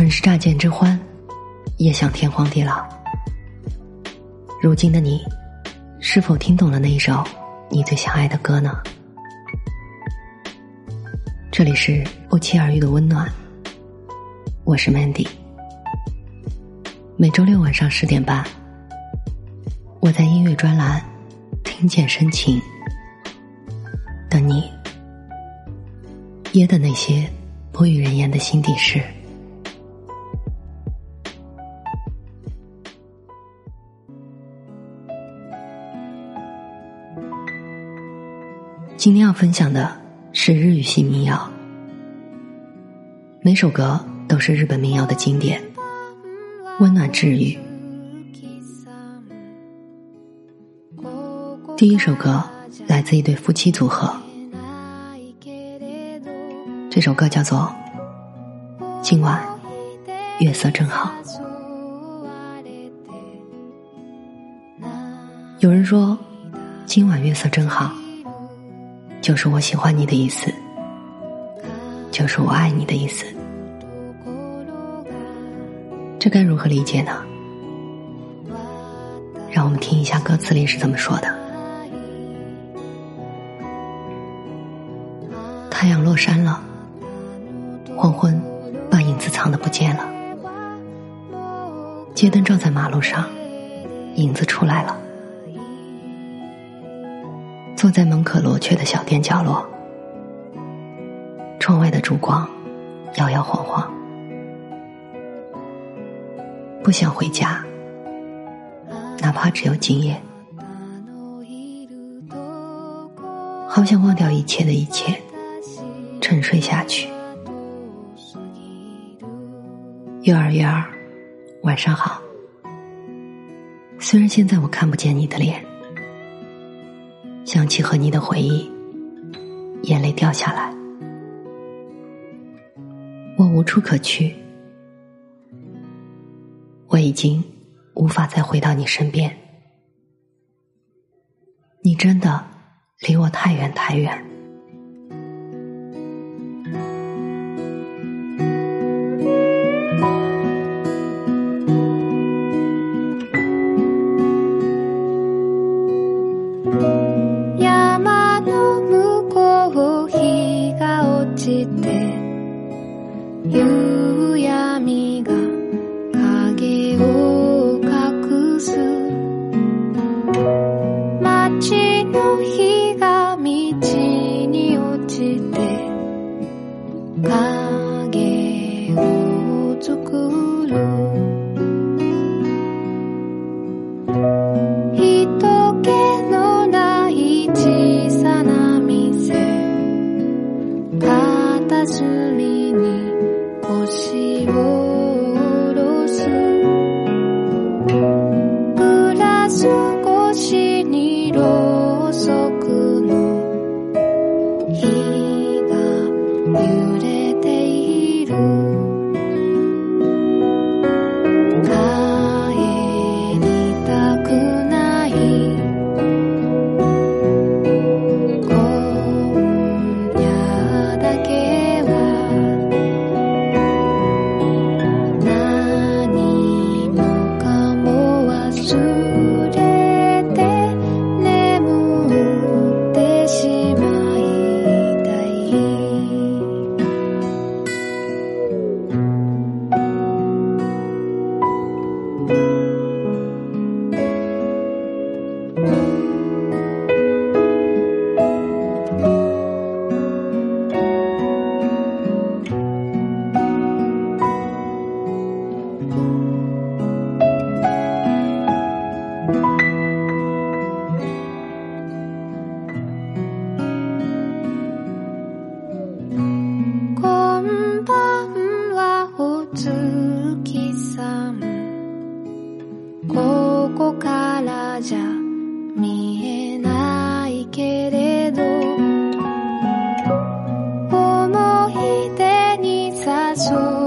曾是乍见之欢，也想天荒地老。如今的你，是否听懂了那一首你最想爱的歌呢？这里是不期而遇的温暖，我是 Mandy。每周六晚上十点半，我在音乐专栏听见深情，等你，噎的那些不与人言的心底事。今天要分享的是日语系民谣，每首歌都是日本民谣的经典，温暖治愈。第一首歌来自一对夫妻组合，这首歌叫做《今晚月色正好》。有人说，今晚月色正好。就是我喜欢你的意思，就是我爱你的意思，这该如何理解呢？让我们听一下歌词里是怎么说的：太阳落山了，黄昏把影子藏的不见了，街灯照在马路上，影子出来了。坐在门可罗雀的小店角落，窗外的烛光摇摇晃晃，不想回家，哪怕只有今夜，好想忘掉一切的一切，沉睡下去。幼儿园儿，晚上好。虽然现在我看不见你的脸。契合你的回忆，眼泪掉下来。我无处可去，我已经无法再回到你身边。你真的离我太远太远。So.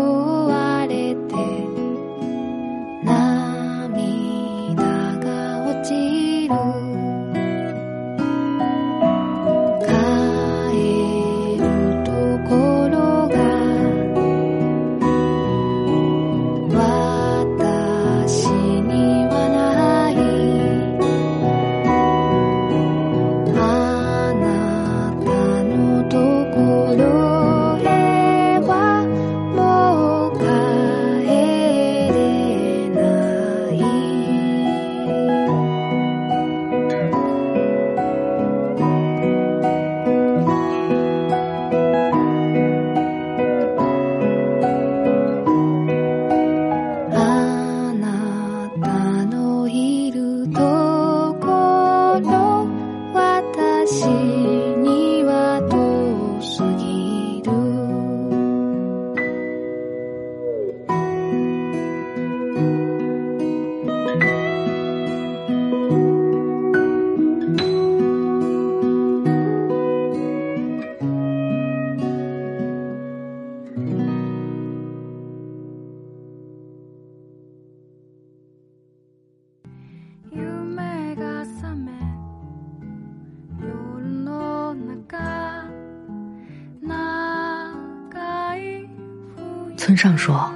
村上说：“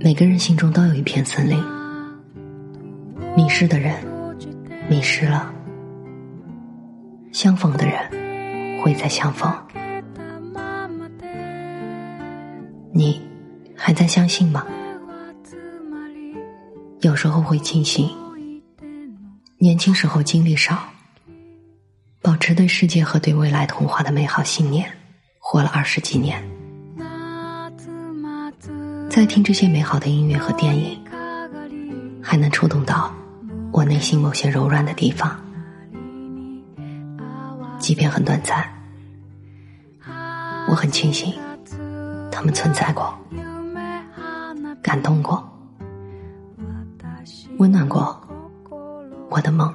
每个人心中都有一片森林，迷失的人迷失了，相逢的人会再相逢。你还在相信吗？有时候会庆幸，年轻时候经历少，保持对世界和对未来童话的美好信念，活了二十几年。”在听这些美好的音乐和电影，还能触动到我内心某些柔软的地方，即便很短暂，我很庆幸他们存在过，感动过，温暖过我的梦。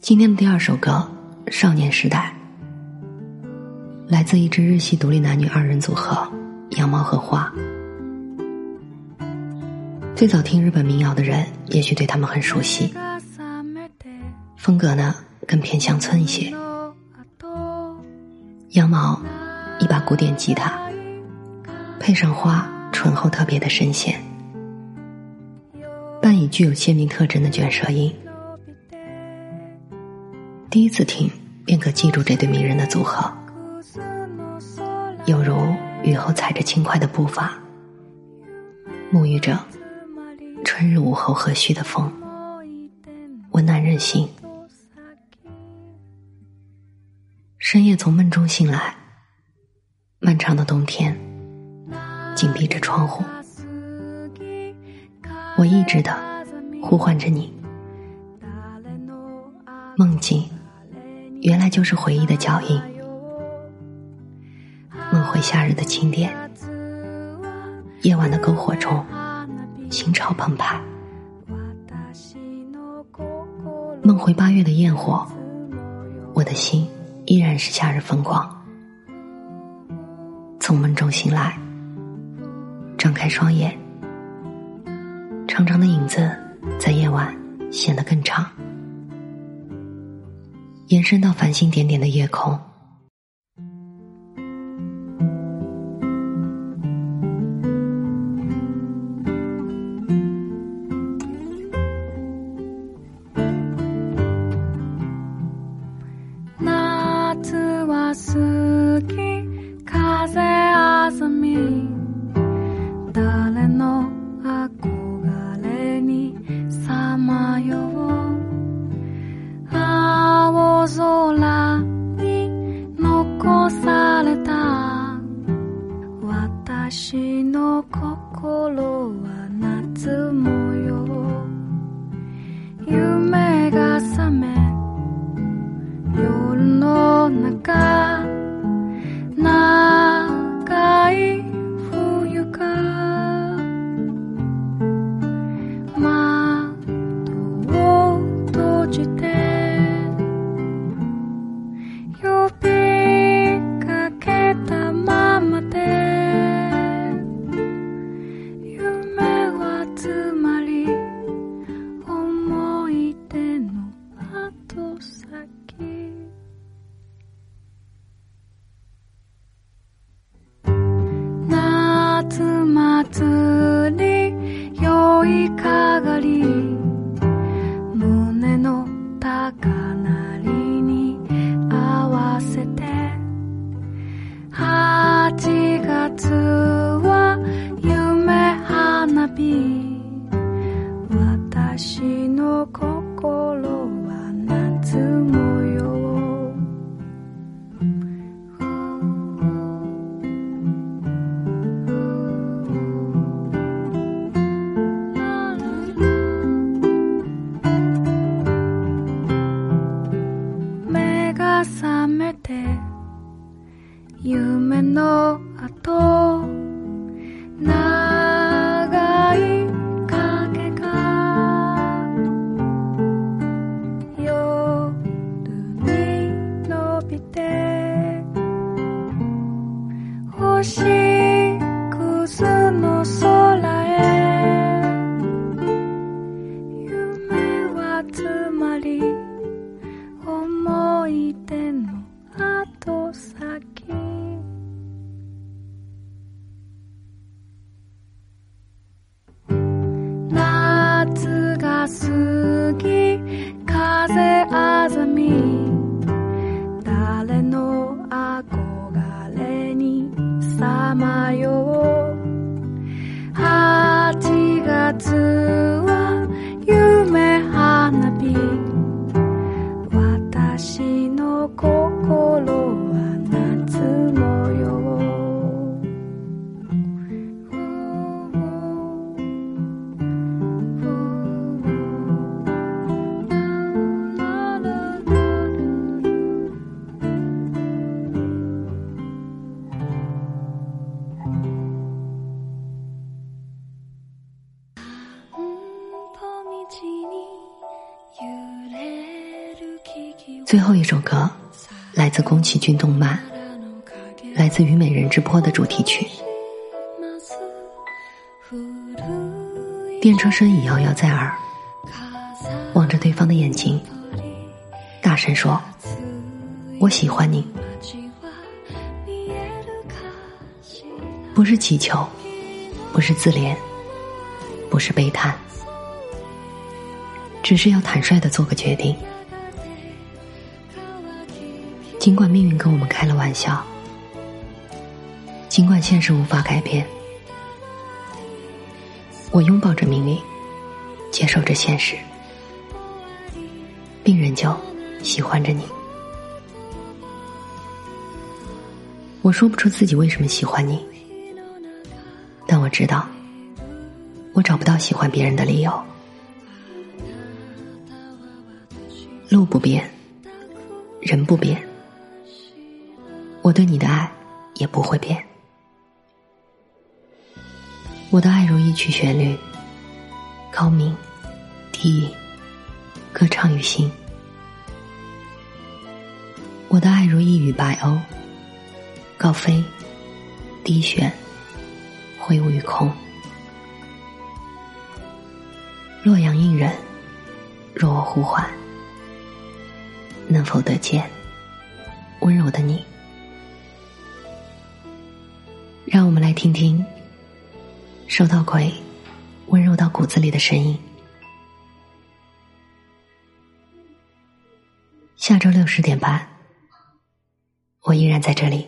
今天的第二首歌《少年时代》。来自一支日系独立男女二人组合羊毛和花。最早听日本民谣的人，也许对他们很熟悉。风格呢，更偏乡村一些。羊毛，一把古典吉他，配上花醇厚特别的声线，伴以具有鲜明特征的卷舌音。第一次听，便可记住这对迷人的组合。有如雨后踩着轻快的步伐，沐浴着春日午后和煦的风，温暖人心。深夜从梦中醒来，漫长的冬天，紧闭着窗户，我一直的呼唤着你。梦境，原来就是回忆的脚印。梦回夏日的清点，夜晚的篝火中，心潮澎湃；梦回八月的焰火，我的心依然是夏日风光。从梦中醒来，张开双眼，长长的影子在夜晚显得更长，延伸到繁星点点的夜空。because of me. 最后一首歌，来自宫崎骏动漫，来自《虞美人之坡》的主题曲。电车声已遥遥在耳，望着对方的眼睛，大声说：“我喜欢你。”不是祈求，不是自怜，不是悲叹，只是要坦率的做个决定。尽管命运跟我们开了玩笑，尽管现实无法改变，我拥抱着命运，接受着现实，并仍旧喜欢着你。我说不出自己为什么喜欢你，但我知道，我找不到喜欢别人的理由。路不变，人不变。我对你的爱也不会变。我的爱如一曲旋律，高明低吟，歌唱于心。我的爱如一羽白鸥，高飞低旋，挥舞于空。洛阳应人，若我呼唤，能否得见温柔的你？让我们来听听收到鬼温柔到骨子里的声音。下周六十点半，我依然在这里。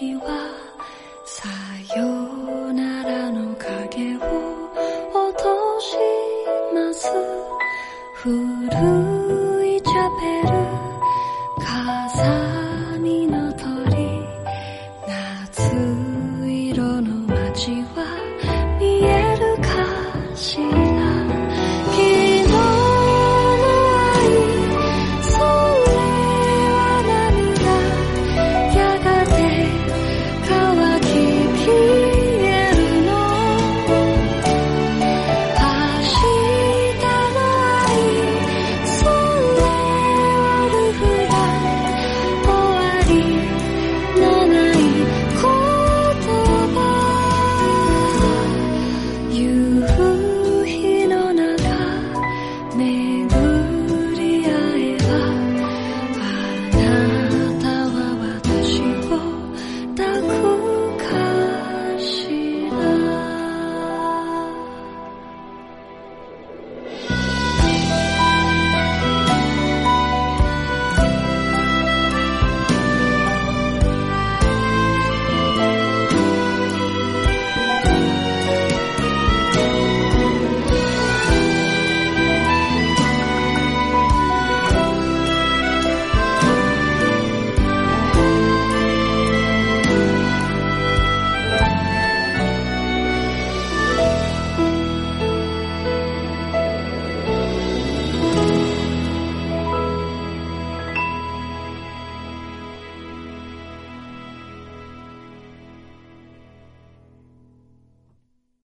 意外